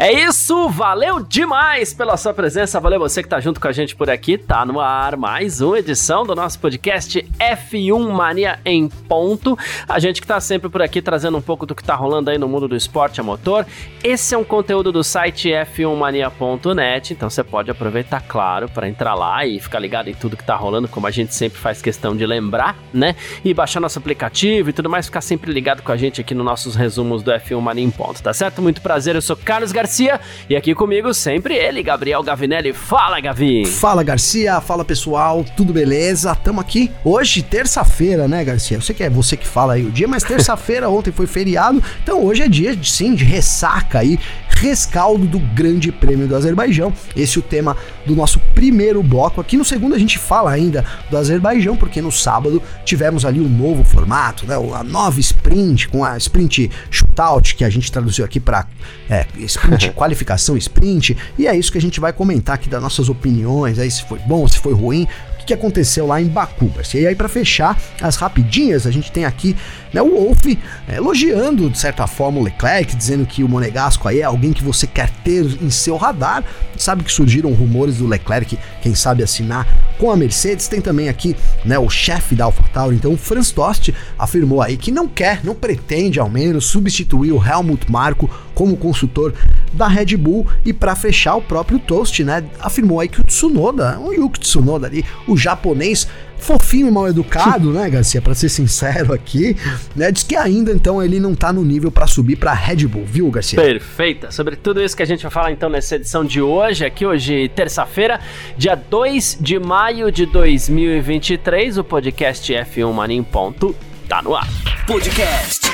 É isso, valeu demais pela sua presença, valeu você que tá junto com a gente por aqui, tá no ar mais uma edição do nosso podcast F1 Mania em ponto. A gente que tá sempre por aqui trazendo um pouco do que tá rolando aí no mundo do esporte a motor. Esse é um conteúdo do site f1mania.net, então você pode aproveitar, claro, para entrar lá e ficar ligado em tudo que tá rolando, como a gente sempre faz questão de lembrar, né? E baixar nosso aplicativo e tudo mais, ficar sempre ligado com a gente aqui nos nossos resumos do F1 Mania em ponto, tá certo? Muito prazer, eu sou Carlos Garcia Garcia e aqui comigo sempre ele, Gabriel Gavinelli. Fala, Gavi! Fala, Garcia. Fala, pessoal. Tudo beleza? Tamo aqui hoje, terça-feira, né, Garcia? Eu sei que é você que fala aí o dia, mas terça-feira ontem foi feriado, então hoje é dia, sim, de ressaca aí, rescaldo do Grande Prêmio do Azerbaijão. Esse é o tema do nosso primeiro bloco. Aqui no segundo a gente fala ainda do Azerbaijão, porque no sábado tivemos ali um novo formato, né? A nova sprint, com a sprint shootout, que a gente traduziu aqui para é, sprint qualificação sprint, e é isso que a gente vai comentar aqui das nossas opiniões, aí se foi bom, se foi ruim, o que aconteceu lá em Baku. E aí para fechar as rapidinhas, a gente tem aqui né, o Wolf é, elogiando de certa forma o Leclerc, dizendo que o Monegasco aí é alguém que você quer ter em seu radar. Sabe que surgiram rumores do Leclerc, quem sabe assinar com a Mercedes. Tem também aqui né, o chefe da AlphaTauri, então o Franz Tost afirmou aí que não quer, não pretende ao menos substituir o Helmut Marko como consultor da Red Bull e para fechar o próprio Toast, né, afirmou aí que o Tsunoda, o Yuki Tsunoda ali, o japonês fofinho mal educado, né, Garcia, para ser sincero aqui, né, diz que ainda então ele não tá no nível para subir para Red Bull, viu, Garcia? Perfeita. Sobre tudo isso que a gente vai falar então nessa edição de hoje, aqui hoje, terça-feira, dia 2 de maio de 2023, o podcast F1 Mania em ponto tá no ar. Podcast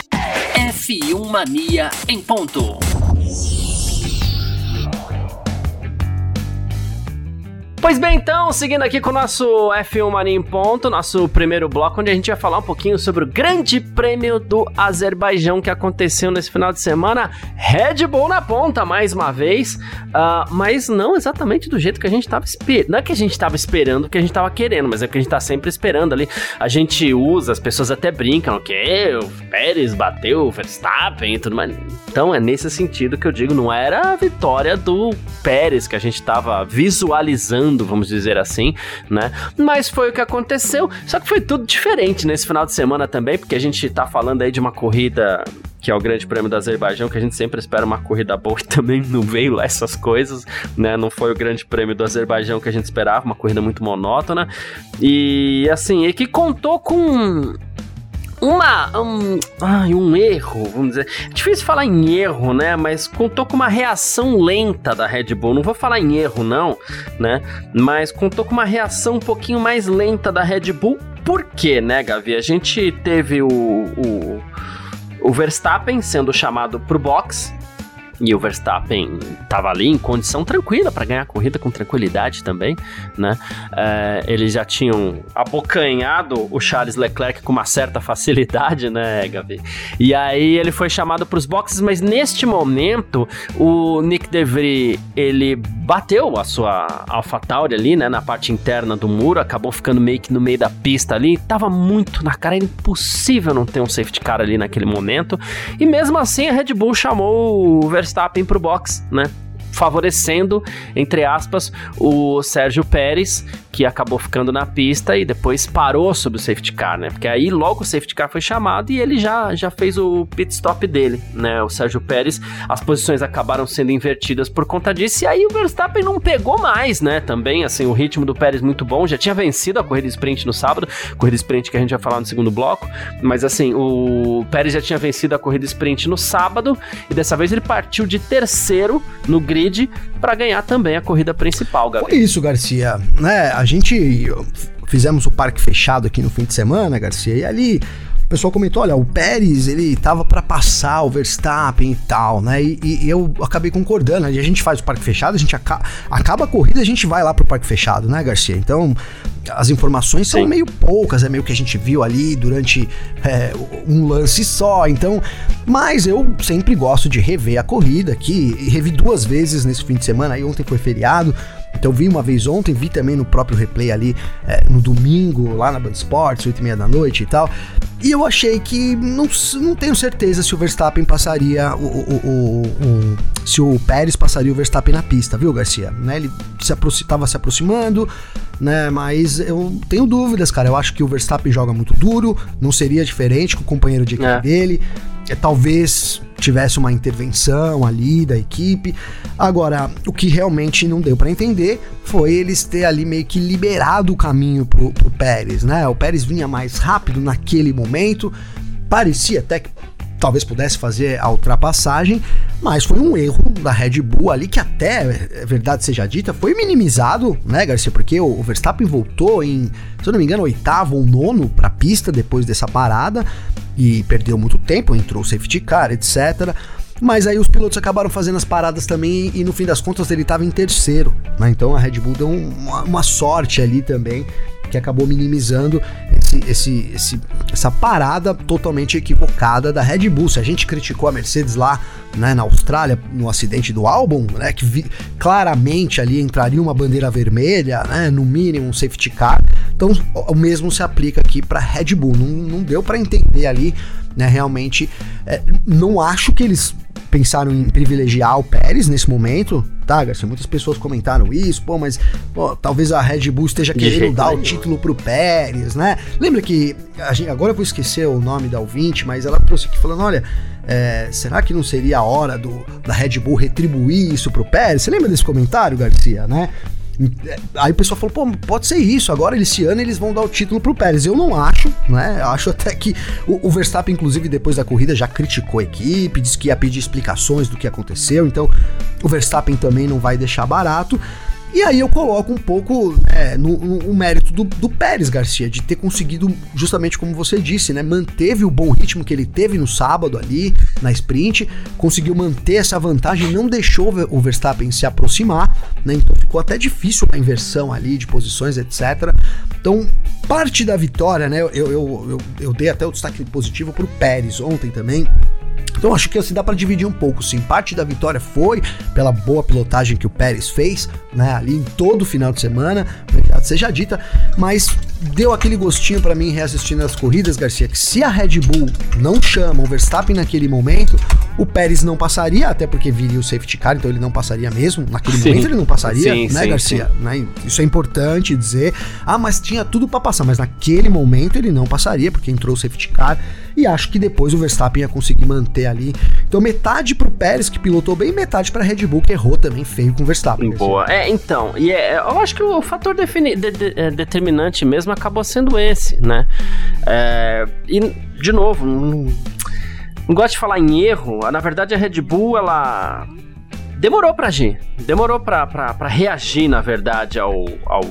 F1 Mania em ponto. Pois bem, então, seguindo aqui com o nosso F1 Mania em ponto, nosso primeiro bloco, onde a gente vai falar um pouquinho sobre o Grande Prêmio do Azerbaijão que aconteceu nesse final de semana. Red Bull na ponta, mais uma vez, uh, mas não exatamente do jeito que a gente estava esperando. Não é que a gente estava esperando o que a gente estava querendo, mas é que a gente está sempre esperando ali. A gente usa, as pessoas até brincam, que o Pérez bateu o Verstappen e tudo mais. Então é nesse sentido que eu digo, não era a vitória do Pérez que a gente estava visualizando vamos dizer assim, né? Mas foi o que aconteceu. Só que foi tudo diferente nesse final de semana também, porque a gente tá falando aí de uma corrida que é o Grande Prêmio do Azerbaijão, que a gente sempre espera uma corrida boa e também não veio lá essas coisas, né? Não foi o Grande Prêmio do Azerbaijão que a gente esperava, uma corrida muito monótona. E assim, e que contou com uma. Um, ai, um erro, vamos dizer. É difícil falar em erro, né? Mas contou com uma reação lenta da Red Bull. Não vou falar em erro, não, né? Mas contou com uma reação um pouquinho mais lenta da Red Bull. Por quê, né, Gavi? A gente teve o, o, o Verstappen sendo chamado pro box e o Verstappen estava ali em condição tranquila para ganhar a corrida com tranquilidade também, né? É, eles já tinham abocanhado o Charles Leclerc com uma certa facilidade, né, Gavi? E aí ele foi chamado para os boxes, mas neste momento o Nick DeVry ele bateu a sua AlphaTauri ali, né, na parte interna do muro, acabou ficando meio que no meio da pista ali, tava muito na cara, era impossível não ter um safety car ali naquele momento. E mesmo assim a Red Bull chamou o Verstappen Verstappen pro box, né? Favorecendo, entre aspas, o Sérgio Pérez, que acabou ficando na pista e depois parou sobre o safety car, né? Porque aí logo o safety car foi chamado e ele já, já fez o pit stop dele, né? O Sérgio Pérez, as posições acabaram sendo invertidas por conta disso e aí o Verstappen não pegou mais, né? Também, assim, o ritmo do Pérez muito bom, já tinha vencido a corrida sprint no sábado, corrida sprint que a gente vai falar no segundo bloco, mas assim, o Pérez já tinha vencido a corrida sprint no sábado e dessa vez ele partiu de terceiro no grid para ganhar também a corrida principal, Gabriel. Foi isso, Garcia, né? A gente fizemos o parque fechado aqui no fim de semana, Garcia, e ali o pessoal comentou, olha, o Pérez, ele tava para passar o Verstappen e tal, né? E, e, eu acabei concordando. A gente faz o parque fechado, a gente aca acaba a corrida, a gente vai lá pro parque fechado, né, Garcia? Então, as informações são Sim. meio poucas, é meio que a gente viu ali durante é, um lance só. Então, mas eu sempre gosto de rever a corrida aqui, revi duas vezes nesse fim de semana, aí ontem foi feriado. Então vi uma vez ontem, vi também no próprio replay ali é, no domingo, lá na Band Sports, 8 e meia da noite e tal. E eu achei que não, não tenho certeza se o Verstappen passaria o, o, o, o se o Pérez passaria o Verstappen na pista, viu, Garcia? Né? Ele se estava se aproximando, né? Mas eu tenho dúvidas, cara. Eu acho que o Verstappen joga muito duro, não seria diferente com o companheiro de equipe é. dele. É, talvez tivesse uma intervenção ali da equipe. Agora, o que realmente não deu para entender foi eles ter ali meio que liberado o caminho pro, pro Pérez, né? O Pérez vinha mais rápido naquele momento, parecia até que talvez pudesse fazer a ultrapassagem, mas foi um erro da Red Bull ali que até, é verdade seja dita, foi minimizado, né, Garcia? Porque o Verstappen voltou em, se eu não me engano, oitavo ou nono para a pista depois dessa parada e perdeu muito tempo, entrou o safety car, etc. Mas aí os pilotos acabaram fazendo as paradas também e no fim das contas ele estava em terceiro, né? Então a Red Bull deu uma, uma sorte ali também que acabou minimizando esse, esse, esse, essa parada totalmente equivocada da Red Bull. Se a gente criticou a Mercedes lá né, na Austrália, no acidente do álbum, né, que vi, claramente ali entraria uma bandeira vermelha, né, no mínimo um safety car. Então o mesmo se aplica aqui para Red Bull. Não, não deu para entender ali, né, realmente. É, não acho que eles pensaram em privilegiar o Pérez nesse momento, tá, Garcia? Muitas pessoas comentaram isso, pô, mas pô, talvez a Red Bull esteja querendo dar o título pro Pérez, né? Lembra que, gente, agora eu vou esquecer o nome da ouvinte, mas ela trouxe aqui falando, olha, é, será que não seria a hora do, da Red Bull retribuir isso pro Pérez? Você lembra desse comentário, Garcia, né? Aí o pessoal falou, pô, pode ser isso, agora esse ano eles vão dar o título pro Pérez. Eu não acho, né? Acho até que o, o, Verstappen, inclusive, depois da corrida, já criticou a equipe, disse que ia pedir explicações do que aconteceu, então o Verstappen também não vai deixar barato. E aí eu coloco um pouco é, no, no, mérito do, do, Pérez Garcia, de ter conseguido, justamente como você disse, né? Manteve o bom ritmo que ele teve no sábado ali, na sprint, conseguiu manter essa vantagem, não deixou o Verstappen se aproximar, né? Então ficou até difícil a inversão ali de posições, etc. Então, parte da vitória, né? Eu, eu, eu, eu dei até o destaque positivo pro Pérez ontem também. Então acho que assim, dá para dividir um pouco, sim. Parte da vitória foi pela boa pilotagem que o Pérez fez, né, ali em todo o final de semana, verdade seja dita, mas deu aquele gostinho para mim reassistindo as corridas, Garcia, que se a Red Bull não chama o Verstappen naquele momento, o Pérez não passaria, até porque viria o safety car, então ele não passaria mesmo. Naquele sim. momento ele não passaria, sim, né, sim, Garcia? Né? Isso é importante dizer. Ah, mas tinha tudo para passar, mas naquele momento ele não passaria, porque entrou o safety car. E acho que depois o Verstappen ia conseguir manter ali. Então metade pro Pérez, que pilotou bem, metade pra Red Bull, que errou também feio com o Verstappen. Boa. É, então, e é, eu acho que o fator defini de, de, é, determinante mesmo acabou sendo esse, né? É, e, de novo, não não gosto de falar em erro. Na verdade, a Red Bull, ela demorou para agir. Demorou para reagir, na verdade, ao, ao,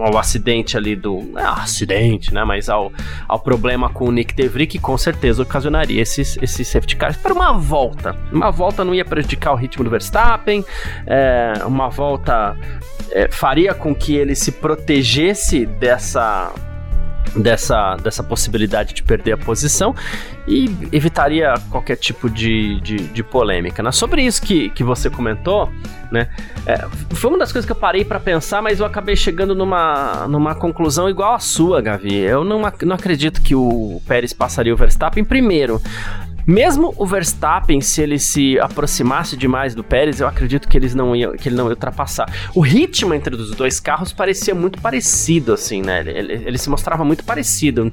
ao acidente ali do. É, acidente, né? Mas ao, ao problema com o Nick DeVry, que com certeza ocasionaria esses, esses safety cars para uma volta. Uma volta não ia prejudicar o ritmo do Verstappen, é, uma volta é, faria com que ele se protegesse dessa dessa, dessa possibilidade de perder a posição e evitaria qualquer tipo de, de, de polêmica. Né? Sobre isso que, que você comentou, né? É, foi uma das coisas que eu parei para pensar, mas eu acabei chegando numa, numa conclusão igual a sua, Gavi. Eu não, não acredito que o Pérez passaria o Verstappen primeiro. Mesmo o Verstappen, se ele se aproximasse demais do Pérez, eu acredito que, eles não iam, que ele não ia ultrapassar. O ritmo entre os dois carros parecia muito parecido, assim, né? Ele, ele, ele se mostrava muito parecido.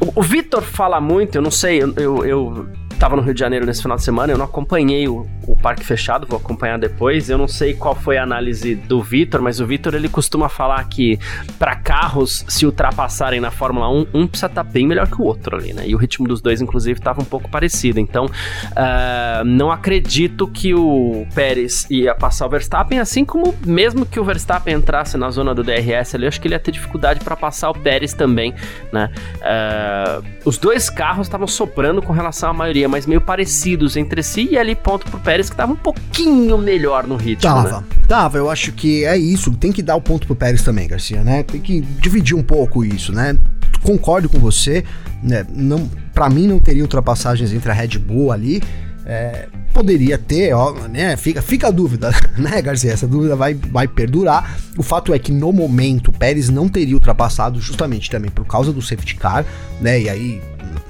O, o Vitor fala muito, eu não sei, eu, eu, eu tava no Rio de Janeiro nesse final de semana, eu não acompanhei o, o parque fechado, vou acompanhar depois. Eu não sei qual foi a análise do Vitor, mas o Vitor ele costuma falar que para carros se ultrapassarem na Fórmula 1, um precisa estar tá bem melhor que o outro ali, né? E o ritmo dos dois, inclusive, estava um pouco parecido. Então, uh, não acredito que o Pérez ia passar o Verstappen, assim como mesmo que o Verstappen entrasse na zona do DRS ali, acho que ele ia ter dificuldade para passar o Pérez também, né? Uh, os dois carros estavam soprando com relação à maioria, mas meio parecidos entre si, e ali ponto pro Pérez que tava um pouquinho melhor no ritmo. Tava, né? tava, eu acho que é isso, tem que dar o ponto pro Pérez também, Garcia, né? Tem que dividir um pouco isso, né? Concordo com você, né? Não, para mim não teria ultrapassagens entre a Red Bull ali. É, poderia ter, ó, né? Fica, fica a dúvida, né, Garcia? Essa dúvida vai, vai perdurar. O fato é que no momento o Pérez não teria ultrapassado justamente também por causa do safety car, né? E aí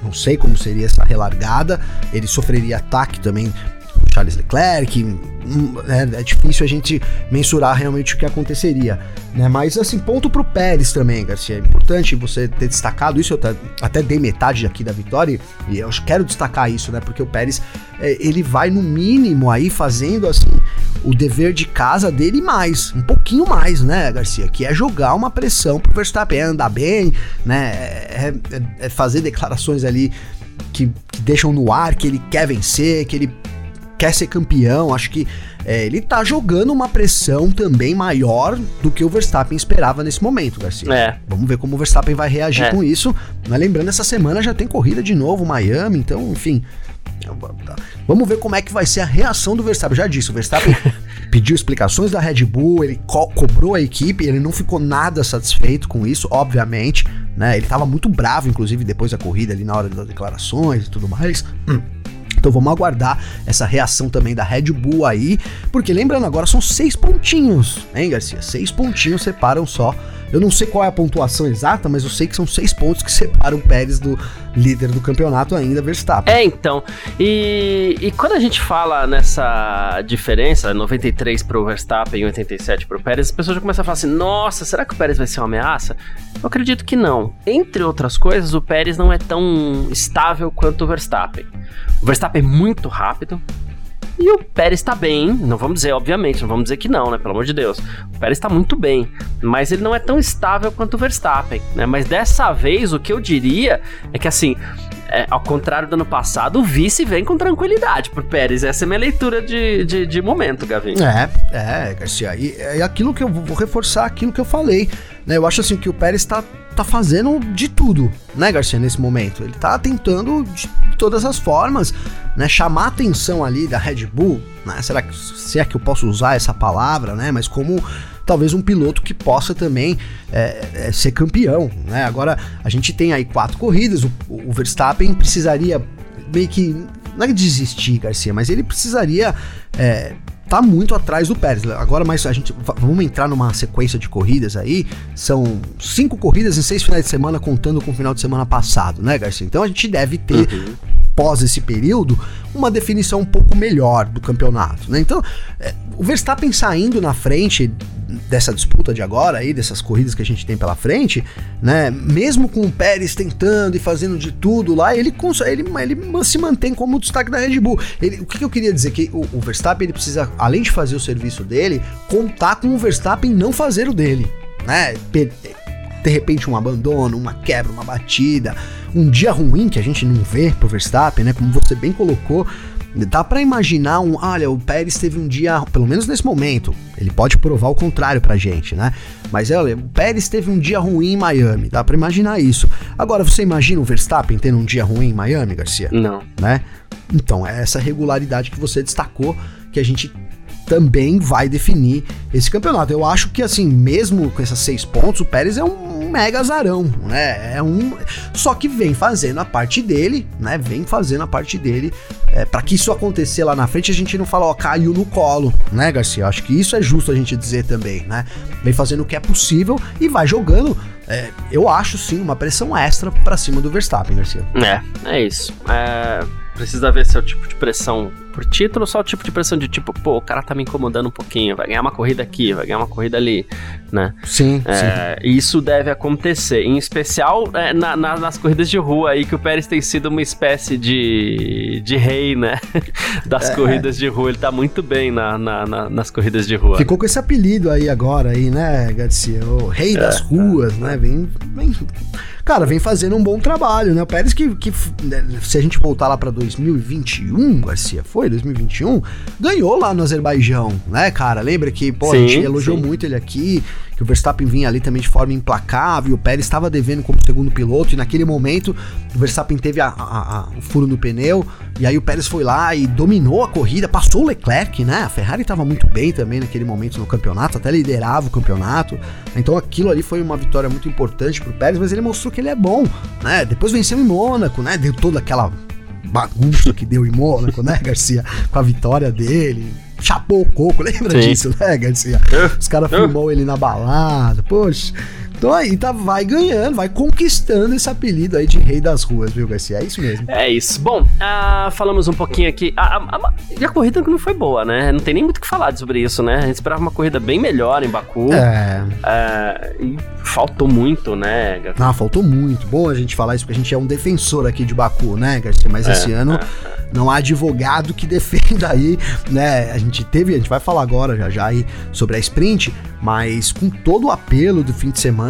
não sei como seria essa relargada. Ele sofreria ataque também Charles Leclerc, hum, é, é, difícil a gente mensurar realmente o que aconteceria, né? Mas assim, ponto pro Pérez também, Garcia. É importante você ter destacado isso, eu até, até dei metade aqui da vitória e eu quero destacar isso, né? Porque o Pérez, é, ele vai no mínimo aí fazendo assim o dever de casa dele mais, um pouquinho mais, né, Garcia? Que é jogar uma pressão pro Verstappen, é andar bem, né? É, é, é fazer declarações ali que, que deixam no ar que ele quer vencer, que ele quer ser campeão. Acho que é, ele tá jogando uma pressão também maior do que o Verstappen esperava nesse momento, Garcia. É. Vamos ver como o Verstappen vai reagir é. com isso. Mas lembrando, essa semana já tem corrida de novo, Miami, então, enfim. Vamos ver como é que vai ser a reação do Verstappen. Já disse, o Verstappen pediu explicações da Red Bull, ele co cobrou a equipe, ele não ficou nada satisfeito com isso, obviamente, né? Ele tava muito bravo, inclusive, depois da corrida ali na hora das declarações e tudo mais. Hum. Então vamos aguardar essa reação também da Red Bull aí, porque lembrando agora são seis pontinhos, hein, Garcia? Seis pontinhos separam só. Eu não sei qual é a pontuação exata, mas eu sei que são seis pontos que separam o Pérez do líder do campeonato ainda, Verstappen. É, então. E, e quando a gente fala nessa diferença, 93 pro Verstappen e 87 pro Pérez, as pessoas já começam a falar assim: nossa, será que o Pérez vai ser uma ameaça? Eu acredito que não. Entre outras coisas, o Pérez não é tão estável quanto o Verstappen. O Verstappen é muito rápido. E o Pérez está bem, não vamos dizer, obviamente, não vamos dizer que não, né? Pelo amor de Deus. O Pérez está muito bem, mas ele não é tão estável quanto o Verstappen, né? Mas dessa vez, o que eu diria é que, assim, é, ao contrário do ano passado, o vice vem com tranquilidade pro Pérez. Essa é a minha leitura de, de, de momento, Gavinho. É, é, Garcia. E é aquilo que eu vou reforçar aquilo que eu falei. Né? Eu acho assim que o Pérez está tá fazendo de tudo, né, Garcia, nesse momento. Ele tá tentando de todas as formas, né, chamar a atenção ali da Red Bull, né, será que, se é que eu posso usar essa palavra, né, mas como talvez um piloto que possa também é, é, ser campeão, né, agora a gente tem aí quatro corridas, o, o Verstappen precisaria meio que, não é desistir, Garcia, mas ele precisaria é, tá muito atrás do Pérez. Agora, mas a gente vamos entrar numa sequência de corridas aí. São cinco corridas em seis finais de semana, contando com o final de semana passado, né, Garcia? Então a gente deve ter. Uhum. Pós esse período, uma definição um pouco melhor do campeonato, né? Então, é, o Verstappen saindo na frente dessa disputa de agora aí, dessas corridas que a gente tem pela frente, né? Mesmo com o Pérez tentando e fazendo de tudo lá, ele ele, ele se mantém como destaque da Red Bull. Ele, o que, que, eu queria dizer que o, o, Verstappen ele precisa, além de fazer o serviço dele, contar com o Verstappen não fazer o dele, né? De repente um abandono, uma quebra, uma batida, um dia ruim que a gente não vê pro Verstappen, né? Como você bem colocou, Dá para imaginar um, olha, o Pérez teve um dia, pelo menos nesse momento, ele pode provar o contrário pra gente, né? Mas olha, o Pérez teve um dia ruim em Miami, dá para imaginar isso. Agora você imagina o Verstappen tendo um dia ruim em Miami, Garcia? Não. Né? Então, é essa regularidade que você destacou que a gente também vai definir esse campeonato. Eu acho que, assim, mesmo com esses seis pontos, o Pérez é um mega azarão, né? É um. Só que vem fazendo a parte dele, né? Vem fazendo a parte dele. É, para que isso acontecer lá na frente, a gente não fala, ó, caiu no colo, né, Garcia? Eu acho que isso é justo a gente dizer também, né? Vem fazendo o que é possível e vai jogando. É, eu acho sim uma pressão extra para cima do Verstappen, Garcia. É, é isso. É precisa ver se é o tipo de pressão por título só o tipo de pressão de tipo, pô, o cara tá me incomodando um pouquinho, vai ganhar uma corrida aqui, vai ganhar uma corrida ali, né? Sim, é, sim. Isso deve acontecer, em especial é, na, na, nas corridas de rua aí, que o Pérez tem sido uma espécie de, de rei, né? Das é. corridas de rua, ele tá muito bem na, na, nas corridas de rua. Ficou com esse apelido aí agora, aí, né, Garcia? O rei das é. ruas, né? Vem, vem cara, vem fazendo um bom trabalho, né? O Pérez que, que né, se a gente voltar lá para 2021, Garcia, foi 2021, ganhou lá no Azerbaijão, né, cara? Lembra que, pô, sim, a gente elogiou sim. muito ele aqui, que o Verstappen vinha ali também de forma implacável, o Pérez estava devendo como segundo piloto, e naquele momento o Verstappen teve a, a, a, o furo no pneu, e aí o Pérez foi lá e dominou a corrida, passou o Leclerc, né? A Ferrari estava muito bem também naquele momento no campeonato, até liderava o campeonato, então aquilo ali foi uma vitória muito importante pro Pérez, mas ele mostrou que ele é bom, né? Depois venceu em Mônaco, né? Deu toda aquela bagunça que deu em Mônaco, né, Garcia? Com a vitória dele chapou o coco, lembra Sim. disso, né, Garcia? Os caras filmou ele na balada, poxa. Então aí tá, vai ganhando, vai conquistando esse apelido aí de rei das ruas, viu, Garcia? É isso mesmo. É isso. Bom, uh, falamos um pouquinho aqui. A, a, a, a, corrida não foi boa, né? Não tem nem muito o que falar sobre isso, né? A gente esperava uma corrida bem melhor em Baku. É. Uh, e faltou muito, né, Garcia? Ah, faltou muito. Bom a gente falar isso, porque a gente é um defensor aqui de Baku, né, Garcia? Mas é, esse ano. É não há advogado que defenda aí, né? A gente teve, a gente vai falar agora já já aí sobre a sprint, mas com todo o apelo do fim de semana,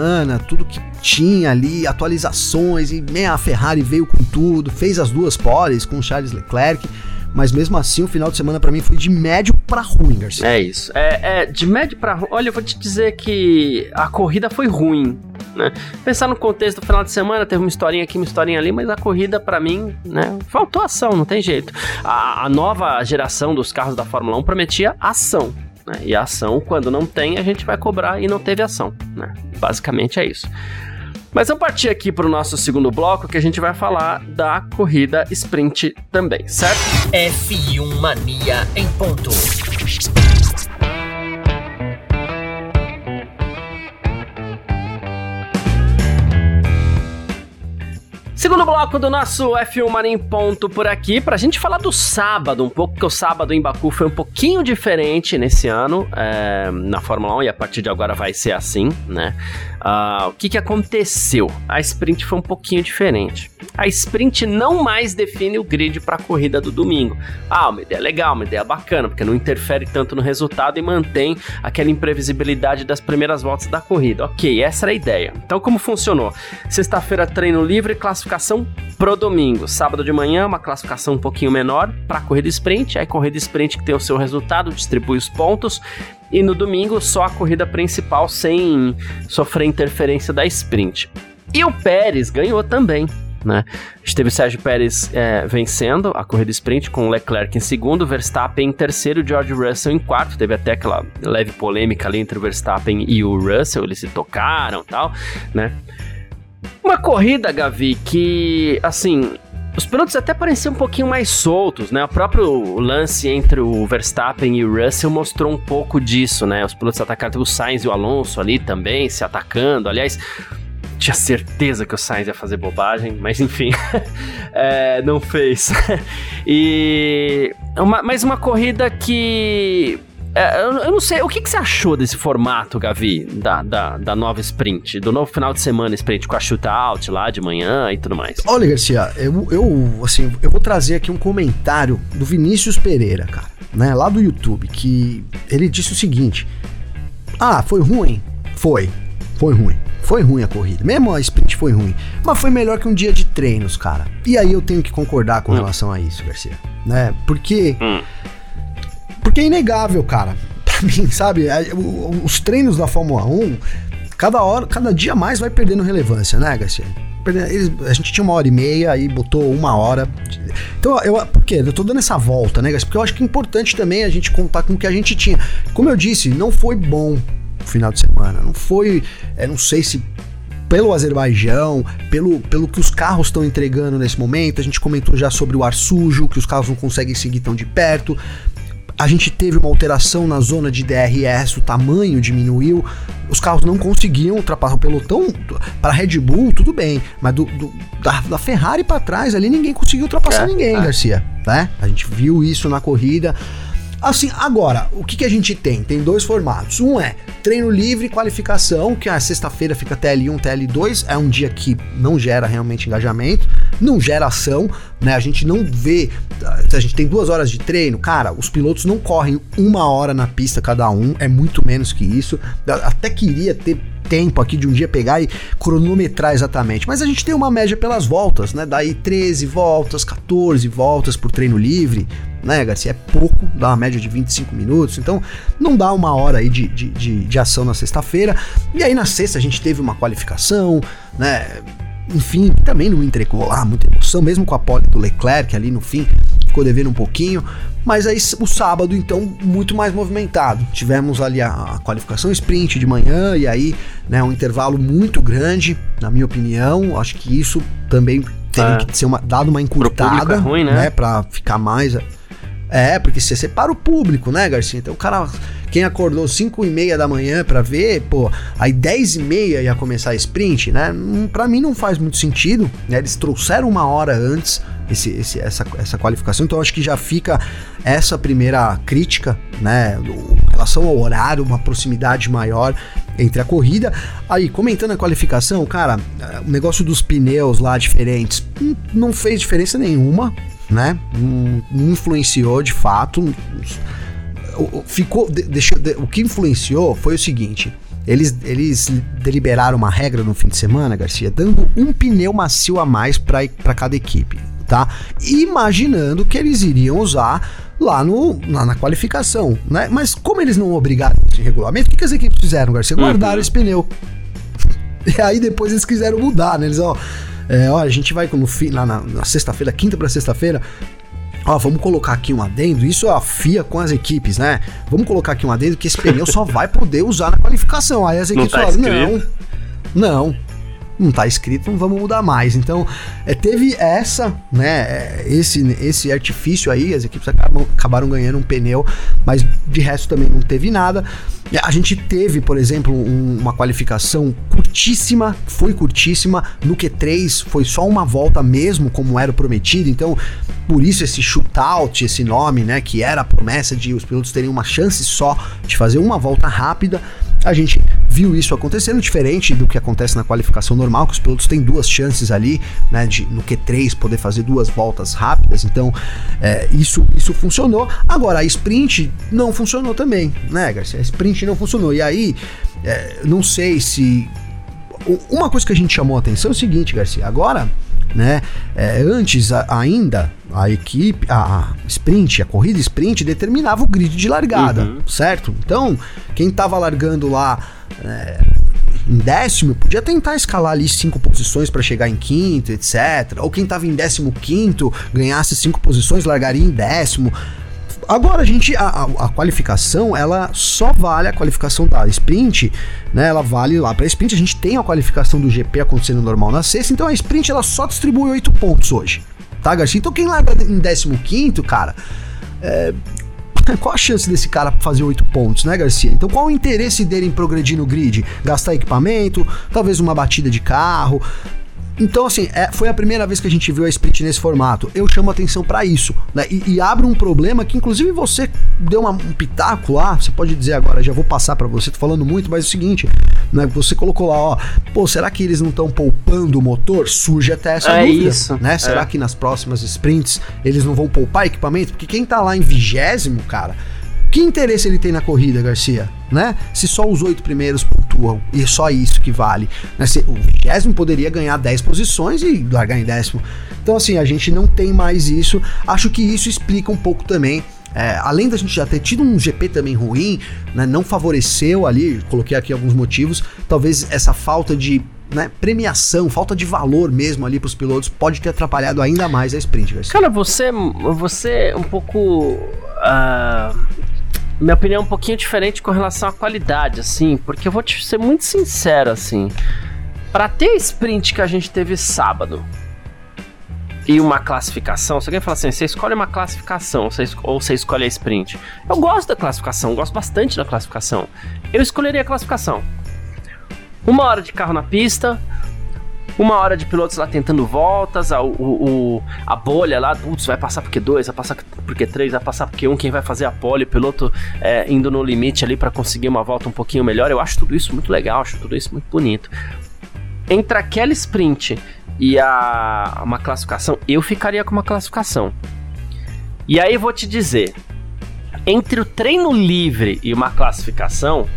tudo que tinha ali, atualizações e meia a Ferrari veio com tudo, fez as duas poles com Charles Leclerc mas mesmo assim o final de semana para mim foi de médio para ruim, Garcia. É isso. É, é de médio para ruim. Olha, eu vou te dizer que a corrida foi ruim. Né? Pensar no contexto do final de semana, teve uma historinha aqui, uma historinha ali, mas a corrida para mim, né, faltou ação, não tem jeito. A, a, nova geração dos carros da Fórmula 1 prometia ação. Né? E a ação, quando não tem, a gente vai cobrar e não teve ação. Né? Basicamente é isso. Mas vamos partir aqui para o nosso segundo bloco que a gente vai falar da corrida sprint também, certo? F1 Mania em ponto. Segundo bloco do nosso F1 Mania ponto por aqui, pra gente falar do sábado um pouco, porque o sábado em Baku foi um pouquinho diferente nesse ano é, na Fórmula 1 e a partir de agora vai ser assim, né? Uh, o que, que aconteceu? A sprint foi um pouquinho diferente. A sprint não mais define o grid para a corrida do domingo. Ah, uma ideia legal, uma ideia bacana, porque não interfere tanto no resultado e mantém aquela imprevisibilidade das primeiras voltas da corrida. Ok, essa era a ideia. Então, como funcionou? Sexta-feira, treino livre, classificação pro domingo. Sábado de manhã, uma classificação um pouquinho menor para corrida sprint. Aí, corrida sprint que tem o seu resultado, distribui os pontos e no domingo só a corrida principal sem sofrer interferência da sprint. E o Pérez ganhou também. Né? A gente teve Sérgio Pérez é, vencendo a corrida sprint com Leclerc em segundo, Verstappen em terceiro, George Russell em quarto. Teve até aquela leve polêmica ali entre o Verstappen e o Russell, eles se tocaram tal, né? Uma corrida, Gavi, que, assim, os pilotos até pareciam um pouquinho mais soltos, né? O próprio lance entre o Verstappen e o Russell mostrou um pouco disso, né? Os pilotos atacaram o Sainz e o Alonso ali também, se atacando. Aliás, tinha certeza que o Sainz ia fazer bobagem, mas enfim, é, não fez. e uma, mas uma corrida que é, eu, eu, não sei, o que, que, você achou desse formato, Gavi, da, da, da, nova sprint, do novo final de semana sprint com a shootout lá de manhã e tudo mais? Olha, Garcia, eu, eu, assim, eu vou trazer aqui um comentário do Vinícius Pereira, cara, né, lá do YouTube, que ele disse o seguinte: Ah, foi ruim? Foi, foi ruim. Foi ruim a corrida. Mesmo a sprint foi ruim. Mas foi melhor que um dia de treinos, cara. E aí eu tenho que concordar com hum. relação a isso, Garcia. Né? Porque. Hum porque é inegável, cara. Pra mim, sabe? É, os treinos da Fórmula 1, cada hora, cada dia mais vai perdendo relevância, né, Garcia? Eles, a gente tinha uma hora e meia, aí botou uma hora. Então, eu, por quê? Eu tô dando essa volta, né, Garcia? Porque eu acho que é importante também a gente contar com o que a gente tinha. Como eu disse, não foi bom o final de semana. Não foi. É, não sei se pelo Azerbaijão, pelo, pelo que os carros estão entregando nesse momento. A gente comentou já sobre o ar sujo, que os carros não conseguem seguir tão de perto a gente teve uma alteração na zona de DRS, o tamanho diminuiu, os carros não conseguiam ultrapassar o pelotão. Para Red Bull, tudo bem, mas do, do da, da, Ferrari para trás ali ninguém conseguiu ultrapassar é, ninguém, é. Garcia. Né? A gente viu isso na corrida. Assim, agora, o que, que a gente tem? Tem dois formatos. Um é treino livre, qualificação, que a sexta-feira fica TL1, TL2, é um dia que não gera realmente engajamento, não gera ação, né? A gente não vê. A gente tem duas horas de treino, cara, os pilotos não correm uma hora na pista cada um, é muito menos que isso. Até queria ter tempo aqui de um dia pegar e cronometrar exatamente. Mas a gente tem uma média pelas voltas, né? Daí 13 voltas, 14 voltas por treino livre, né, Garcia? É pouco, dá uma média de 25 minutos, então não dá uma hora aí de, de, de, de ação na sexta-feira. E aí na sexta a gente teve uma qualificação, né? Enfim, também não entregou lá muita emoção, mesmo com a pole do Leclerc ali no fim, ficou devendo um pouquinho. Mas aí o sábado, então, muito mais movimentado. Tivemos ali a, a qualificação sprint de manhã e aí, né, um intervalo muito grande, na minha opinião. Acho que isso também teve é. que ser uma, dado uma encurtada, é ruim, né? né, para ficar mais é, porque você separa o público, né, Garcia? Então o cara, quem acordou 5 e meia da manhã para ver, pô, aí 10 e meia ia começar a sprint, né? Hum, para mim não faz muito sentido, né? Eles trouxeram uma hora antes esse, esse, essa, essa qualificação, então acho que já fica essa primeira crítica, né? em relação ao horário, uma proximidade maior entre a corrida. Aí, comentando a qualificação, cara, o negócio dos pneus lá diferentes hum, não fez diferença nenhuma, né? Não, influenciou de fato. Ficou, deixou, o que influenciou foi o seguinte: eles, eles deliberaram uma regra no fim de semana, Garcia, dando um pneu macio a mais para cada equipe, tá? Imaginando que eles iriam usar lá no, na, na, qualificação, né? Mas como eles não obrigaram esse regulamento, o que, que as equipes fizeram, Garcia? Guardaram uhum. esse pneu. E aí depois eles quiseram mudar, né? Eles, ó, é, olha, a gente vai no fim, lá na, na sexta-feira, quinta para sexta-feira, Ó, vamos colocar aqui um adendo, isso é a FIA com as equipes, né? Vamos colocar aqui um adendo que esse pneu só vai poder usar na qualificação. Aí as equipes tá falam, não, não, não tá escrito, não vamos mudar mais. Então, é, teve essa, né, é, esse, esse artifício aí, as equipes acabam, acabaram ganhando um pneu, mas de resto também não teve nada. A gente teve, por exemplo, um, uma qualificação curtíssima, foi curtíssima. No Q3 foi só uma volta mesmo, como era prometido. Então, por isso esse shootout, esse nome, né, que era a promessa de os pilotos terem uma chance só de fazer uma volta rápida. A gente viu isso acontecendo, diferente do que acontece na qualificação normal, que os pilotos têm duas chances ali, né, de no Q3 poder fazer duas voltas rápidas. Então, é, isso, isso funcionou. Agora, a sprint não funcionou também, né, Garcia? A sprint não funcionou. E aí, é, não sei se. Uma coisa que a gente chamou a atenção é o seguinte, Garcia. Agora, né? É, antes a, ainda a equipe, a, a, sprint, a corrida sprint determinava o grid de largada, uhum. certo? Então, quem tava largando lá é, em décimo podia tentar escalar ali cinco posições para chegar em quinto, etc. Ou quem tava em décimo quinto ganhasse cinco posições, largaria em décimo. Agora a gente a, a, a, qualificação ela só vale a qualificação da sprint, né? Ela vale lá para sprint. A gente tem a qualificação do GP acontecendo normal na sexta, então a sprint ela só distribui 8 pontos hoje, tá, Garcia? Então quem larga em 15, cara, é, qual a chance desse cara fazer 8 pontos, né, Garcia? Então qual o interesse dele em progredir no grid? Gastar equipamento, talvez uma batida de carro. Então, assim, é, foi a primeira vez que a gente viu a Split nesse formato. Eu chamo atenção para isso, né? E, e, abre um problema que, inclusive, você deu uma, um pitaco lá. Você pode dizer agora, já vou passar para você, tô falando muito, mas é o seguinte, né? Você colocou lá, ó, pô, será que eles não estão poupando o motor? Surge até essa é dúvida, isso. né? Será é. que nas próximas sprints eles não vão poupar equipamento? Porque quem tá lá em vigésimo, cara que interesse ele tem na corrida, Garcia? Né? Se só os oito primeiros pontuam e é só isso que vale. Né? Se, o vigésimo poderia ganhar 10 posições e largar em décimo. Então, assim, a gente não tem mais isso. Acho que isso explica um pouco também é, além da gente já ter tido um GP também ruim, né, não favoreceu ali, coloquei aqui alguns motivos, talvez essa falta de né, premiação, falta de valor mesmo ali para os pilotos pode ter atrapalhado ainda mais a sprint. Garcia. Cara, você, você um pouco uh, minha opinião é um pouquinho diferente com relação à qualidade, assim, porque eu vou te ser muito sincero, assim. Para ter a sprint que a gente teve sábado, e uma classificação, se alguém fala assim, você escolhe uma classificação ou você escolhe a sprint. Eu gosto da classificação, gosto bastante da classificação. Eu escolheria a classificação. Uma hora de carro na pista, uma hora de pilotos lá tentando voltas, a, o, o, a bolha lá, putz, vai passar por Q2, vai passar por Q3, vai passar por Q1, quem vai fazer a pole, piloto é, indo no limite ali para conseguir uma volta um pouquinho melhor. Eu acho tudo isso muito legal, acho tudo isso muito bonito. Entre aquela sprint e a uma classificação, eu ficaria com uma classificação. E aí vou te dizer, entre o treino livre e uma classificação,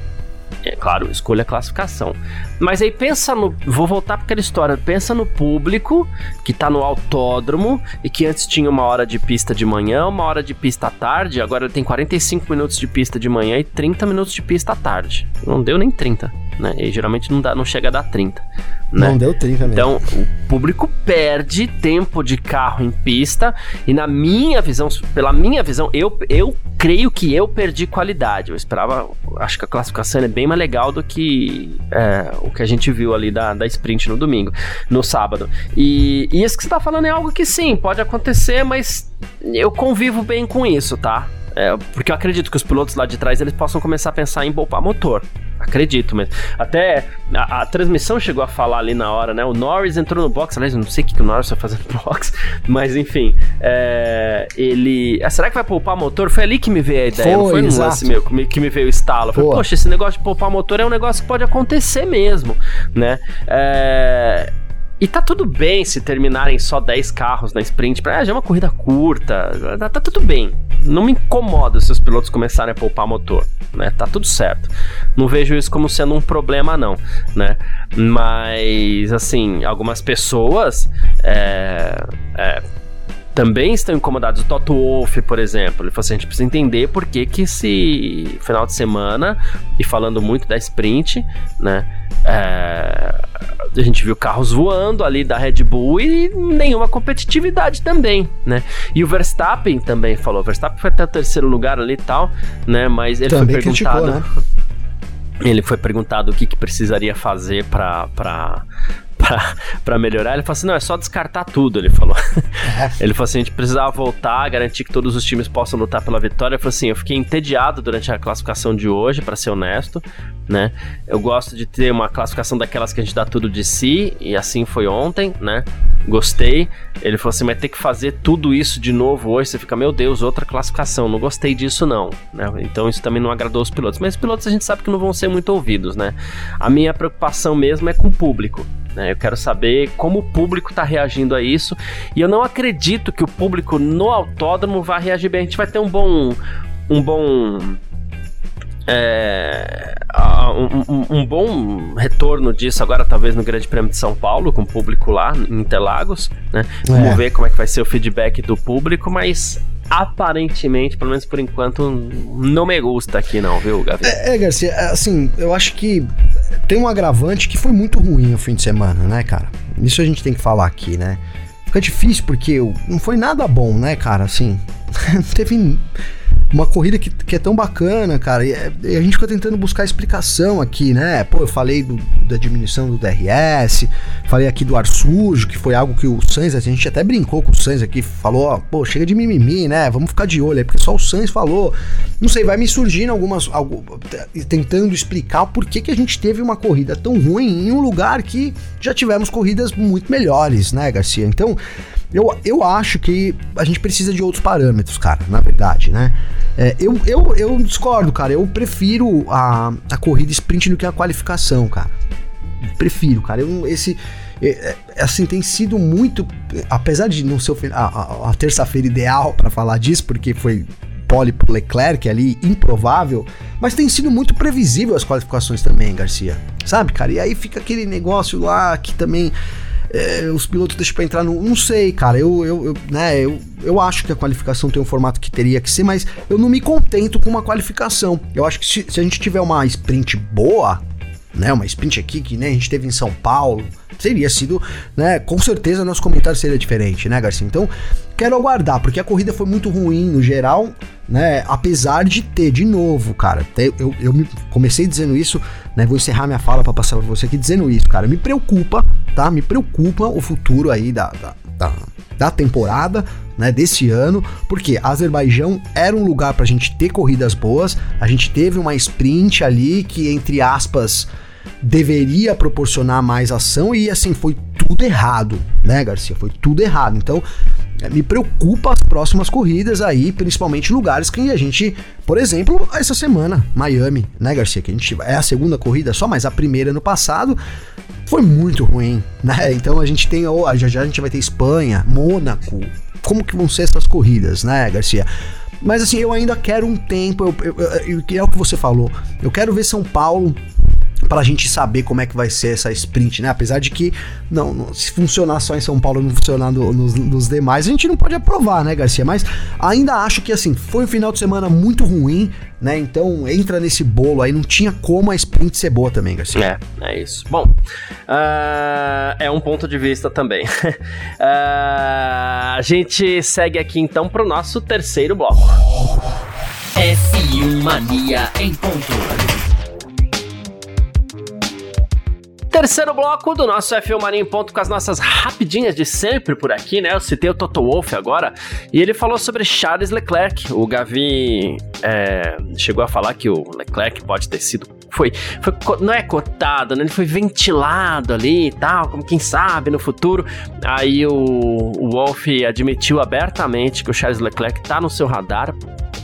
claro, escolha a classificação. Mas aí pensa no. Vou voltar para aquela história. Pensa no público que tá no autódromo e que antes tinha uma hora de pista de manhã, uma hora de pista à tarde. Agora tem 45 minutos de pista de manhã e 30 minutos de pista à tarde. Não deu nem 30, né? E geralmente não, dá, não chega a dar 30. Né? Não deu 30 mesmo. Então, o público perde tempo de carro em pista e na minha visão, pela minha visão, eu, eu creio que eu perdi qualidade. Eu esperava, acho que a classificação é bem mais legal do que é, o que a gente viu ali da, da sprint no domingo, no sábado. E, e isso que você tá falando é algo que sim, pode acontecer, mas eu convivo bem com isso, tá? É, porque eu acredito que os pilotos lá de trás eles possam começar a pensar em poupar motor. Acredito mesmo. Até a, a, transmissão chegou a falar ali na hora, né? O Norris entrou no box, aliás, não sei o que, que o Norris vai fazer no box, mas enfim. É, ele. Ah, será que vai poupar motor? Foi ali que me veio a ideia, foi, não foi no lance meu que me veio o estalo. Eu falei, poxa, esse negócio de poupar motor é um negócio que pode acontecer mesmo, né? É. E tá tudo bem se terminarem só 10 carros na sprint. Pra, ah, já é uma corrida curta. Tá, tá, tudo bem. Não me incomoda se os pilotos começarem a poupar motor. Né? Tá tudo certo. Não vejo isso como sendo um problema, não. Né? Mas, assim, algumas pessoas. É, é, também estão incomodados. O Toto Wolff, por exemplo, ele falou assim: a gente precisa entender por que, que esse final de semana, e falando muito da sprint, né? É, a gente viu carros voando ali da Red Bull e nenhuma competitividade também, né? E o Verstappen também falou. O Verstappen foi até o terceiro lugar ali e tal, né? Mas ele também foi perguntado. Criticou, né? Ele foi perguntado o que, que precisaria fazer para para melhorar, ele falou assim: não, é só descartar tudo, ele falou. Ele falou assim: a gente precisava voltar, garantir que todos os times possam lutar pela vitória. Ele falou assim: eu fiquei entediado durante a classificação de hoje, para ser honesto, né? Eu gosto de ter uma classificação daquelas que a gente dá tudo de si, e assim foi ontem, né? Gostei. Ele falou assim: vai ter que fazer tudo isso de novo hoje. Você fica, meu Deus, outra classificação. Não gostei disso, não. Né? Então isso também não agradou os pilotos. Mas os pilotos a gente sabe que não vão ser muito ouvidos, né? A minha preocupação mesmo é com o público. Né? Eu quero saber como o público está reagindo a isso. E eu não acredito que o público no autódromo vá reagir bem. A gente vai ter um bom. Um bom. É, um, um, bom retorno disso agora, talvez no Grande Prêmio de São Paulo, com o público lá em Interlagos, né? É. Vamos ver como é que vai ser o feedback do público, mas aparentemente, pelo menos por enquanto, não me gusta aqui não, viu, Gavi? É, é, Garcia, é, assim, eu acho que tem um agravante que foi muito ruim o fim de semana, né, cara? Isso a gente tem que falar aqui, né? Fica difícil porque não foi nada bom, né, cara? Assim, teve uma corrida que, que é tão bacana, cara. E, e, a gente fica tentando buscar explicação aqui, né? Pô, eu falei do, da diminuição do DRS, falei aqui do ar sujo, que foi algo que o Sainz, a gente até brincou com o Sainz aqui, falou, ó, pô, chega de mimimi, né? Vamos ficar de olho aí, porque só o Sainz falou. Não sei, vai me surgindo algumas. Algo, tentando explicar por que, que a gente teve uma corrida tão ruim em um lugar que já tivemos corridas muito melhores, né, Garcia? Então. Eu, eu acho que a gente precisa de outros parâmetros, cara, na verdade, né? É, eu, eu, eu discordo, cara. Eu prefiro a, a corrida sprint do que a qualificação, cara. Prefiro, cara. Eu, esse. É, é assim, tem sido muito. Apesar de não ser a, a, a terça-feira ideal para falar disso, porque foi pole pro Leclerc ali, improvável, mas tem sido muito previsível as qualificações também, Garcia. Sabe, cara? E aí fica aquele negócio lá que também é, os pilotos deixam pra entrar no. Não sei, cara. Eu, eu, eu, né, eu, eu acho que a qualificação tem um formato que teria que ser, mas eu não me contento com uma qualificação. Eu acho que se, se a gente tiver uma sprint boa, né? Uma sprint aqui que nem a gente teve em São Paulo, Teria sido, né? Com certeza nosso comentário seria diferente, né, Garcia? Então, quero aguardar, porque a corrida foi muito ruim no geral, né? Apesar de ter, de novo, cara, eu, eu me comecei dizendo isso, né? Vou encerrar minha fala para passar pra você aqui dizendo isso, cara. Me preocupa, tá? Me preocupa o futuro aí da, da, da, da temporada, né, desse ano, porque Azerbaijão era um lugar pra gente ter corridas boas, a gente teve uma sprint ali que, entre aspas, deveria proporcionar mais ação e assim foi tudo errado, né, Garcia? Foi tudo errado. Então, é, me preocupa as próximas corridas aí, principalmente lugares que a gente, por exemplo, essa semana, Miami, né, Garcia? Que a gente é a segunda corrida só, mas a primeira no passado foi muito ruim, né? Então a gente tem, já já a gente vai ter Espanha, Mônaco. Como que vão ser essas corridas, né, Garcia? Mas assim, eu ainda quero um tempo, eu, eu, eu, é o que você falou. Eu quero ver São Paulo para a gente saber como é que vai ser essa sprint, né? Apesar de que não, não se funcionar só em São Paulo, não funcionar no, nos, nos, demais, a gente não pode aprovar, né, Garcia? Mas ainda acho que assim foi um final de semana muito ruim, né? Então entra nesse bolo aí, não tinha como a sprint ser boa também, Garcia. É, é isso. Bom, uh, é um ponto de vista também. uh, a gente segue aqui então para o nosso terceiro bloco. F1 Mania em ponto. Terceiro bloco do nosso F1 Mania em ponto com as nossas rapidinhas de sempre por aqui, né? Eu citei o Toto Wolff agora e ele falou sobre Charles Leclerc. O Gavi é, chegou a falar que o Leclerc pode ter sido foi, foi não é cotado, né? Ele foi ventilado ali e tal, como quem sabe no futuro. Aí o, o Wolff admitiu abertamente que o Charles Leclerc tá no seu radar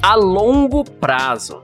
a longo prazo.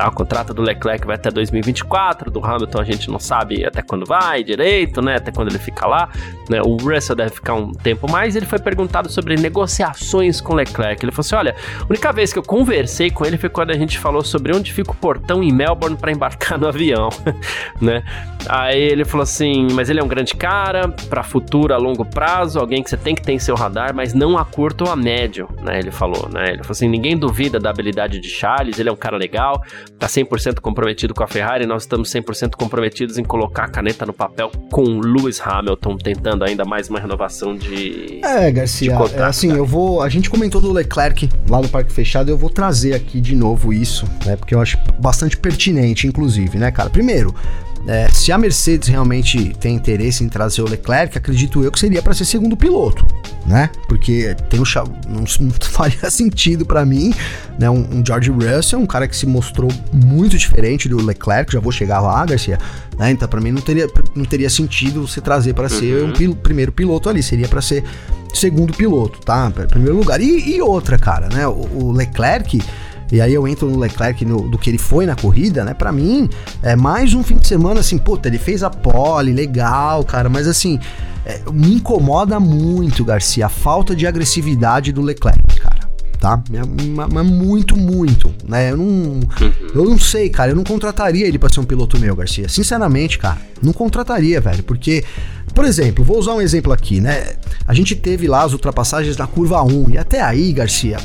Tá? O contrato do Leclerc vai até 2024, do Hamilton a gente não sabe até quando vai direito, né? Até quando ele fica lá. Né? O Russell deve ficar um tempo mais. Ele foi perguntado sobre negociações com o Leclerc. Ele falou assim: olha, a única vez que eu conversei com ele foi quando a gente falou sobre onde fica o portão em Melbourne para embarcar no avião, né? Aí ele falou assim: mas ele é um grande cara, para futuro, a longo prazo, alguém que você tem que ter em seu radar, mas não a curto ou a médio, né? Ele falou, né? Ele falou assim: ninguém duvida da habilidade de Charles, ele é um cara legal, tá 100% comprometido com a Ferrari, nós estamos 100% comprometidos em colocar a caneta no papel com Lewis Hamilton, tentando ainda mais uma renovação de. É, Garcia, de é assim, eu vou. A gente comentou do Leclerc lá no Parque Fechado, eu vou trazer aqui de novo isso, né? Porque eu acho bastante pertinente, inclusive, né, cara? Primeiro, é, se a Mercedes realmente tem interesse em trazer o Leclerc, acredito eu que seria para ser segundo piloto, né? Porque tem um não, não faria sentido para mim, né? Um, um, George Russell, um cara que se mostrou muito diferente do Leclerc, já vou chegar lá, Garcia. Né? Então para mim não teria, não teria sentido você trazer para ser uhum. um pil, primeiro piloto ali, seria para ser segundo piloto, tá? Primeiro lugar. E, e outra, cara, né? o, o Leclerc e aí eu entro no Leclerc no, do que ele foi na corrida, né? Para mim, é mais um fim de semana assim, puta, ele fez a pole, legal, cara, mas assim, é, me incomoda muito, Garcia, a falta de agressividade do Leclerc, cara tá? Mas muito, muito, né? Eu não, eu não sei, cara. Eu não contrataria ele para ser um piloto meu, Garcia. Sinceramente, cara, não contrataria, velho, porque, por exemplo, vou usar um exemplo aqui, né? A gente teve lá as ultrapassagens na curva 1 e até aí, Garcia,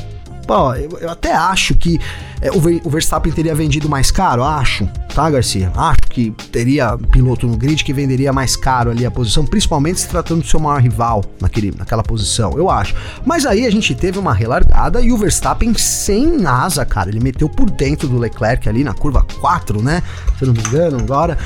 Pô, eu, eu até acho que é, o, o, Verstappen teria vendido mais caro, acho, tá, Garcia? Acho que teria piloto no grid que venderia mais caro ali a posição, principalmente se tratando do seu maior rival naquele, naquela posição, eu acho. Mas aí a gente teve uma relargada e o Verstappen sem asa, cara. Ele meteu por dentro do Leclerc ali na curva 4, né? Se eu não me engano, agora.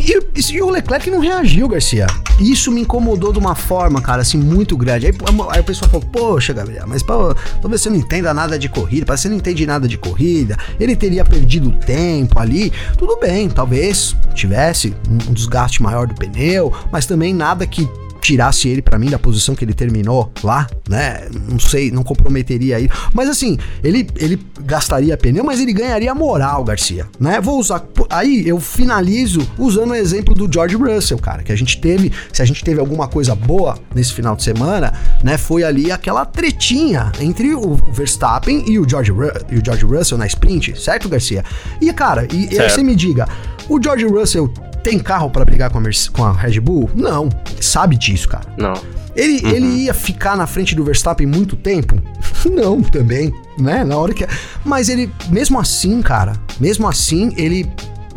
E, e, o Leclerc não reagiu, Garcia. Isso me incomodou de uma forma, cara, assim, muito grande. Aí, aí o pessoal falou, poxa, Gabriel, mas pô, talvez você não entenda nada de corrida, parece que você não entende nada de corrida, ele teria perdido tempo ali. Tudo bem, talvez tivesse um desgaste maior do pneu, mas também nada que tirasse ele para mim da posição que ele terminou lá, né? Não sei, não comprometeria aí. Mas assim, ele, ele gastaria pneu, mas ele ganharia moral, Garcia, né? Vou usar. Aí eu finalizo usando o exemplo do George Russell, cara, que a gente teve. Se a gente teve alguma coisa boa nesse final de semana, né? Foi ali aquela tretinha entre o Verstappen e o George, e o George Russell na sprint, certo, Garcia? E, cara, e, e aí você me diga, o George Russell tem carro para brigar com a, com a Red Bull? Não. Sabe disso, cara. Não. Ele, uhum. ele ia ficar na frente do Verstappen muito tempo? Não, também, né? Na hora que. Mas ele, mesmo assim, cara, mesmo assim, ele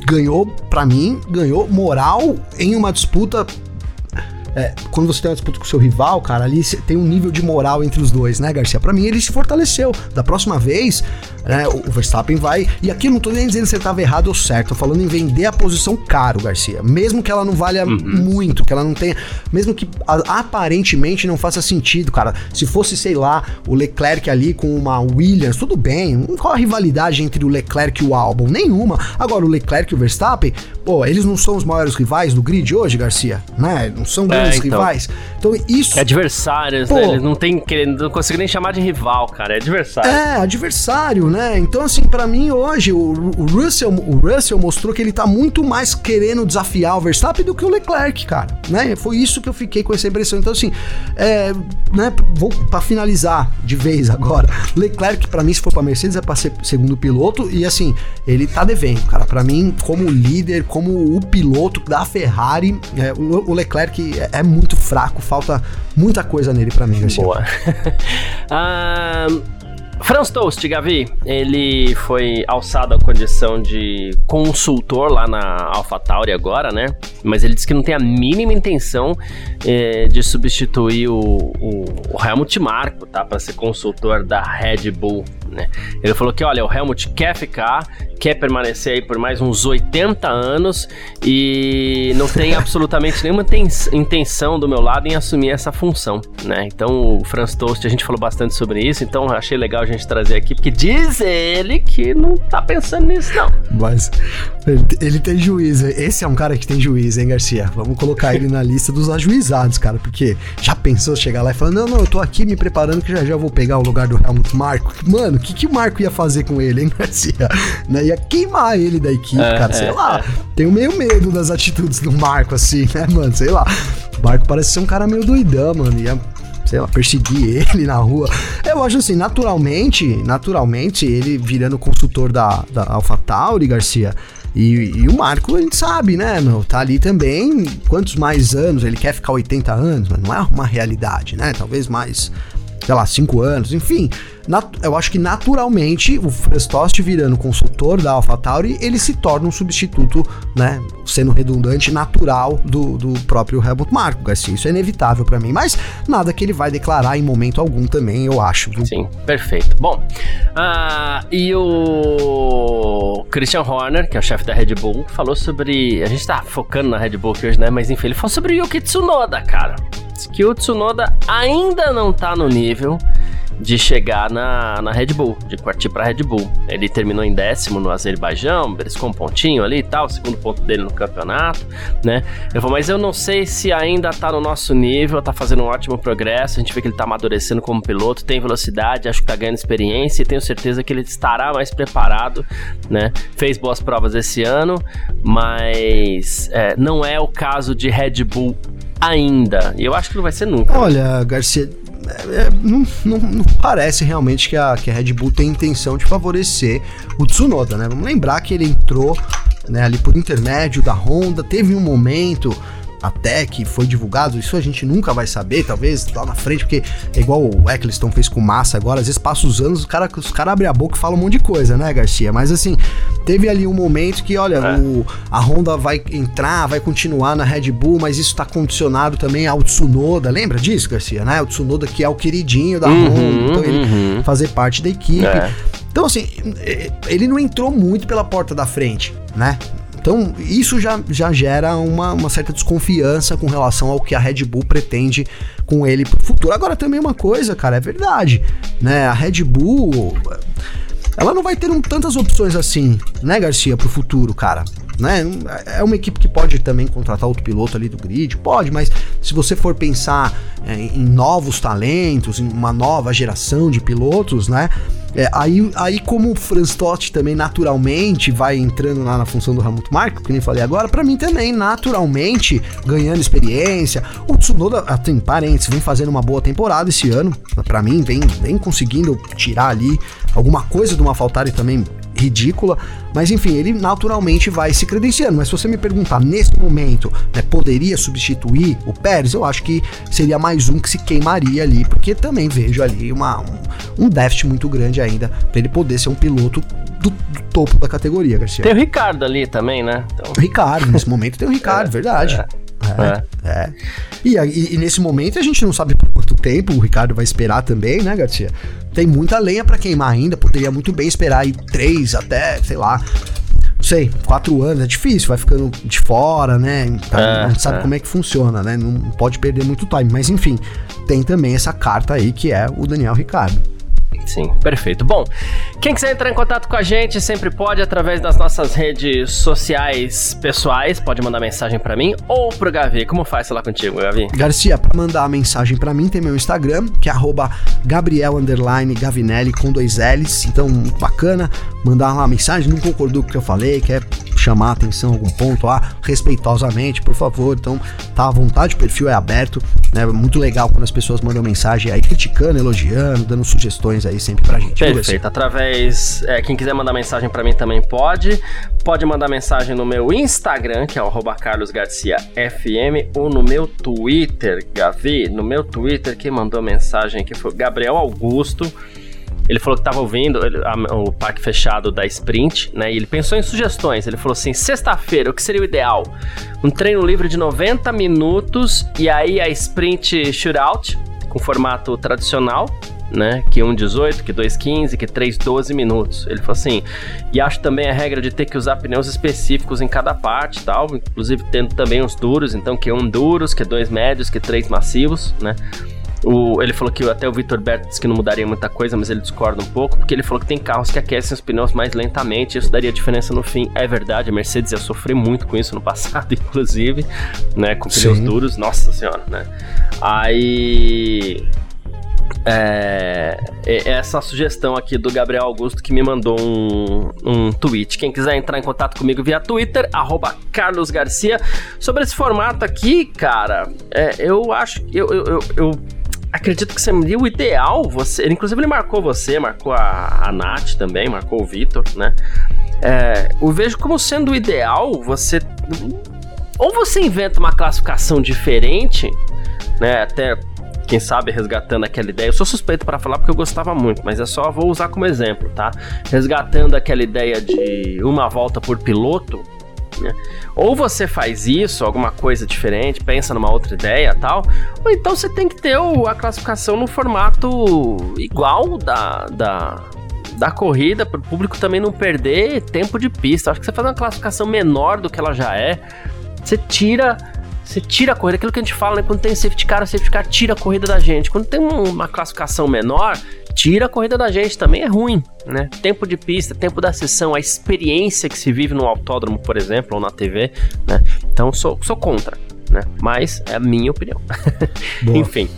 ganhou, para mim, ganhou moral em uma disputa é, quando você tem uma disputa com o seu rival, cara, ali tem um nível de moral entre os dois, né, Garcia? Para mim ele se fortaleceu. Da próxima vez, né, o Verstappen vai. E aqui eu não tô nem dizendo se ele tava errado ou certo, tô falando em vender a posição caro, Garcia. Mesmo que ela não valha uhum. muito, que ela não tenha. Mesmo que aparentemente não faça sentido, cara. Se fosse, sei lá, o Leclerc ali com uma Williams, tudo bem. Qual a rivalidade entre o Leclerc e o Albon? Nenhuma. Agora, o Leclerc e o Verstappen, pô, eles não são os maiores rivais do grid hoje, Garcia? Né? Não são grandes é, então. rivais. Então, isso. É adversários, pô, né? Eles não tem. Não consigo nem chamar de rival, cara. É adversário. É, adversário, né? Então, assim, para mim hoje, o, o, Russell, o Russell mostrou que ele tá muito mais querendo desafiar o Verstappen do que o Leclerc, cara. Né? Foi isso que eu fiquei com essa impressão. Então, assim, é, né, vou para finalizar de vez agora. Leclerc, para mim, se for pra Mercedes, é pra ser segundo piloto. E assim, ele tá devendo, cara. Para mim, como líder, como o piloto da Ferrari, é, o, o, Leclerc é, é, muito fraco, falta muita coisa nele para mim. Boa. uh, Franz Toast, Gavi, ele foi alçado à condição de consultor lá na AlphaTauri agora, né? Mas ele disse que não tem a mínima intenção eh, de substituir o, o, o Helmut Marko, tá? Para ser consultor da Red Bull, né? Ele falou que, olha, o Helmut quer ficar, quer permanecer aí por mais uns 80 anos e não tem absolutamente nenhuma intenção do meu lado em assumir essa função, né? Então, o Franz Toast, a gente falou bastante sobre isso, então achei legal a gente trazer aqui, porque diz ele que não tá pensando nisso, não. Mas ele, tem juízo. Esse é um cara que tem juízo, hein, Garcia? Vamos colocar ele na lista dos ajuizados, cara, porque já pensou chegar lá e falar: não, não, eu tô aqui me preparando que já já vou pegar o lugar do Helmut Marko. Mano, o que, que o Marco ia fazer com ele, hein, Garcia? Né? Queimar ele da equipe, é, cara, sei é, lá. É. Tenho meio medo das atitudes do Marco, assim, né, mano? Sei lá. O Marco parece ser um cara meio doidão, mano. Ia sei lá, perseguir ele na rua. Eu acho assim, naturalmente, naturalmente, ele virando consultor da, da AlphaTauri, Garcia, e, e, o Marco, a gente sabe, né, meu? Tá ali também. Quantos mais anos? Ele quer ficar 80 anos, mas não é uma realidade, né? Talvez mais, sei lá, 5 anos, enfim eu acho que naturalmente o Frestost virando consultor da AlphaTauri, ele se torna um substituto, né, sendo redundante, natural do, do próprio Helmut Marko, Garcia. Isso é inevitável para mim, mas nada que ele vai declarar em momento algum também, eu acho. Viu? Sim, perfeito. Bom, uh, e o Christian Horner, que é o chefe da Red Bull, falou sobre. A gente tá focando na Red Bull aqui hoje, né? Mas enfim, ele falou sobre o Yuki Tsunoda, cara. Que o Tsunoda ainda não tá no nível de chegar na, na Red Bull, de partir para Red Bull. Ele terminou em décimo no Azerbaijão, beliscou um pontinho ali e tal, segundo ponto dele no campeonato, né? Ele falou, mas eu não sei se ainda tá no nosso nível, tá fazendo um ótimo progresso, a gente vê que ele tá amadurecendo como piloto, tem velocidade, acho que tá ganhando experiência e tenho certeza que ele estará mais preparado, né? Fez boas provas esse ano, mas é, não é o caso de Red Bull ainda. Eu acho que não vai ser nunca. Olha, Garcia, é, é, não, não, não, parece realmente que a, que a Red Bull tem intenção de favorecer o Tsunoda, né? Vamos lembrar que ele entrou né, ali por intermédio da Honda, teve um momento até que foi divulgado, isso a gente nunca vai saber, talvez lá na frente, porque é igual o Eccleston fez com massa agora, às vezes passa os anos, os caras os cara abrem a boca e falam um monte de coisa, né, Garcia? Mas assim, teve ali um momento que, olha, é. o, a Honda vai entrar, vai continuar na Red Bull, mas isso tá condicionado também ao Tsunoda, lembra disso, Garcia, né? O Tsunoda que é o queridinho da uhum, Honda, então ele uhum. fazer parte da equipe. É. Então, assim, ele não entrou muito pela porta da frente, né? Então, isso já, já gera uma, uma certa desconfiança com relação ao que a Red Bull pretende com ele pro futuro. Agora, também uma coisa, cara, é verdade, né? A Red Bull, ela não vai ter um, tantas opções assim, né, Garcia, pro futuro, cara né? É uma equipe que pode também contratar outro piloto ali do grid, pode, mas se você for pensar é, em novos talentos, em uma nova geração de pilotos, né? É, aí, aí, como o Franz Totti também naturalmente vai entrando lá na função do Helmut Marko, que nem falei agora, para mim também, naturalmente, ganhando experiência. O Tsunoda, tem parênteses, vem fazendo uma boa temporada esse ano. para mim, vem, vem conseguindo tirar ali alguma coisa do Mafaltari também ridícula, mas enfim, ele naturalmente vai se credenciando. Mas se você me perguntar nesse momento, né, poderia substituir o Pérez, eu acho que seria mais um que se queimaria ali, porque também vejo ali uma, um, um déficit muito grande ainda para ele poder ser um piloto do, do, topo da categoria, Garcia. Tem o Ricardo ali também, né? Então... Ricardo, nesse momento tem o Ricardo, é, verdade. É. É. é. E, e, e, nesse momento a gente não sabe por quanto tempo o Ricardo vai esperar também, né, Garcia? Tem muita lenha para queimar ainda, poderia muito bem esperar aí três até, sei lá, não sei, quatro anos, é difícil, vai ficando de fora, né? Então, é, não sabe é. como é que funciona, né? Não pode perder muito time. Mas enfim, tem também essa carta aí que é o Daniel Ricardo. Sim, perfeito. Bom, quem quiser entrar em contato com a gente sempre pode através das nossas redes sociais pessoais, pode mandar mensagem para mim ou pro Gavi. Como faz lá contigo, Gavi? Garcia, para mandar mensagem para mim tem meu Instagram, que é Gabriel Gavinelli com dois L's. Então, bacana, mandar uma mensagem, não concordou com o que eu falei, quer chamar a atenção em algum ponto lá, respeitosamente, por favor. Então, tá à vontade, o perfil é aberto, né? É muito legal quando as pessoas mandam mensagem aí criticando, elogiando, dando sugestões aí sempre pra gente. Perfeito. Através. É, quem quiser mandar mensagem para mim também pode. Pode mandar mensagem no meu Instagram, que é o carlosgarciafm, ou no meu Twitter, Gavi. No meu Twitter, quem mandou mensagem aqui foi Gabriel Augusto. Ele falou que estava ouvindo ele, a, o parque fechado da Sprint, né? E ele pensou em sugestões. Ele falou assim: sexta-feira, o que seria o ideal? Um treino livre de 90 minutos e aí a Sprint Shootout, com formato tradicional, né? Que 1,18, que 2,15, que 3,12 minutos. Ele falou assim, e acho também a regra de ter que usar pneus específicos em cada parte tal, inclusive tendo também os duros, então que um duros, que dois médios, que três massivos, né? O, ele falou que até o Vitor Berto disse que não mudaria muita coisa, mas ele discorda um pouco, porque ele falou que tem carros que aquecem os pneus mais lentamente, isso daria diferença no fim. É verdade, a Mercedes ia sofrer muito com isso no passado, inclusive, né, com pneus Sim. duros, nossa senhora, né. Aí é, essa sugestão aqui do Gabriel Augusto que me mandou um, um tweet. Quem quiser entrar em contato comigo via Twitter, arroba Carlos Garcia. Sobre esse formato aqui, cara, é, eu acho. Eu, eu, eu, eu acredito que seria o ideal. Você, inclusive, ele marcou você, marcou a, a Nath também, marcou o Vitor, né? É, eu vejo como sendo o ideal você. Ou você inventa uma classificação diferente, né? Até quem sabe resgatando aquela ideia. Eu sou suspeito para falar porque eu gostava muito, mas é só vou usar como exemplo, tá? Resgatando aquela ideia de uma volta por piloto, né? Ou você faz isso, alguma coisa diferente, pensa numa outra ideia tal, ou então você tem que ter a classificação no formato igual da, da, da corrida, para o público também não perder tempo de pista. Acho que você faz uma classificação menor do que ela já é, você tira você tira a corrida, aquilo que a gente fala, né? Quando tem safety car, o safety car tira a corrida da gente. Quando tem uma classificação menor, tira a corrida da gente. Também é ruim, né? Tempo de pista, tempo da sessão, a experiência que se vive no autódromo, por exemplo, ou na TV, né? Então, sou, sou contra, né? Mas é a minha opinião. Enfim.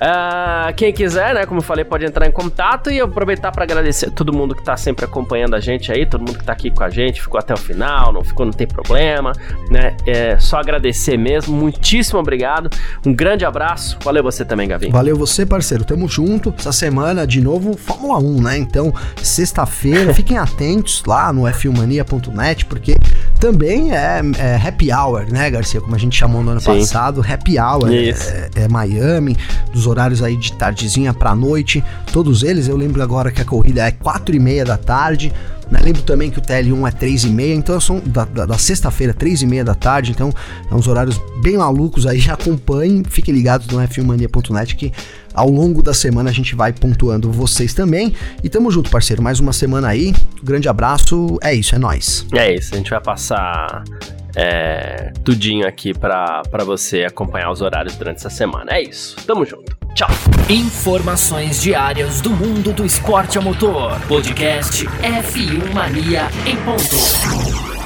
Uh, quem quiser, né, como eu falei, pode entrar em contato e aproveitar para agradecer todo mundo que tá sempre acompanhando a gente aí, todo mundo que tá aqui com a gente, ficou até o final, não ficou, não tem problema, né? É só agradecer mesmo. Muitíssimo obrigado. Um grande abraço. Valeu você também, Gavi. Valeu você, parceiro. Tamo junto. Essa semana, de novo, Fórmula 1, né? Então, sexta-feira, fiquem atentos lá no f1mania.net, porque também é, é, happy hour, né, Garcia? Como a gente chamou no ano Sim. passado, happy hour é, é, Miami, dos horários aí de tardezinha pra noite, todos eles. Eu lembro agora que a corrida é quatro e meia da tarde. Né? Lembro também que o TL1 é 3 e meia, então são da, da, da sexta-feira, 3 e meia da tarde, então é uns horários bem malucos aí, acompanhem, fiquem ligados no f1mania.net que ao longo da semana a gente vai pontuando vocês também. E tamo junto, parceiro, mais uma semana aí, um grande abraço, é isso, é nós. É isso, a gente vai passar é, tudinho aqui para você acompanhar os horários durante essa semana. É isso. Tamo junto. Tchau. Informações diárias do mundo do esporte a motor. Podcast F1 Mania em ponto.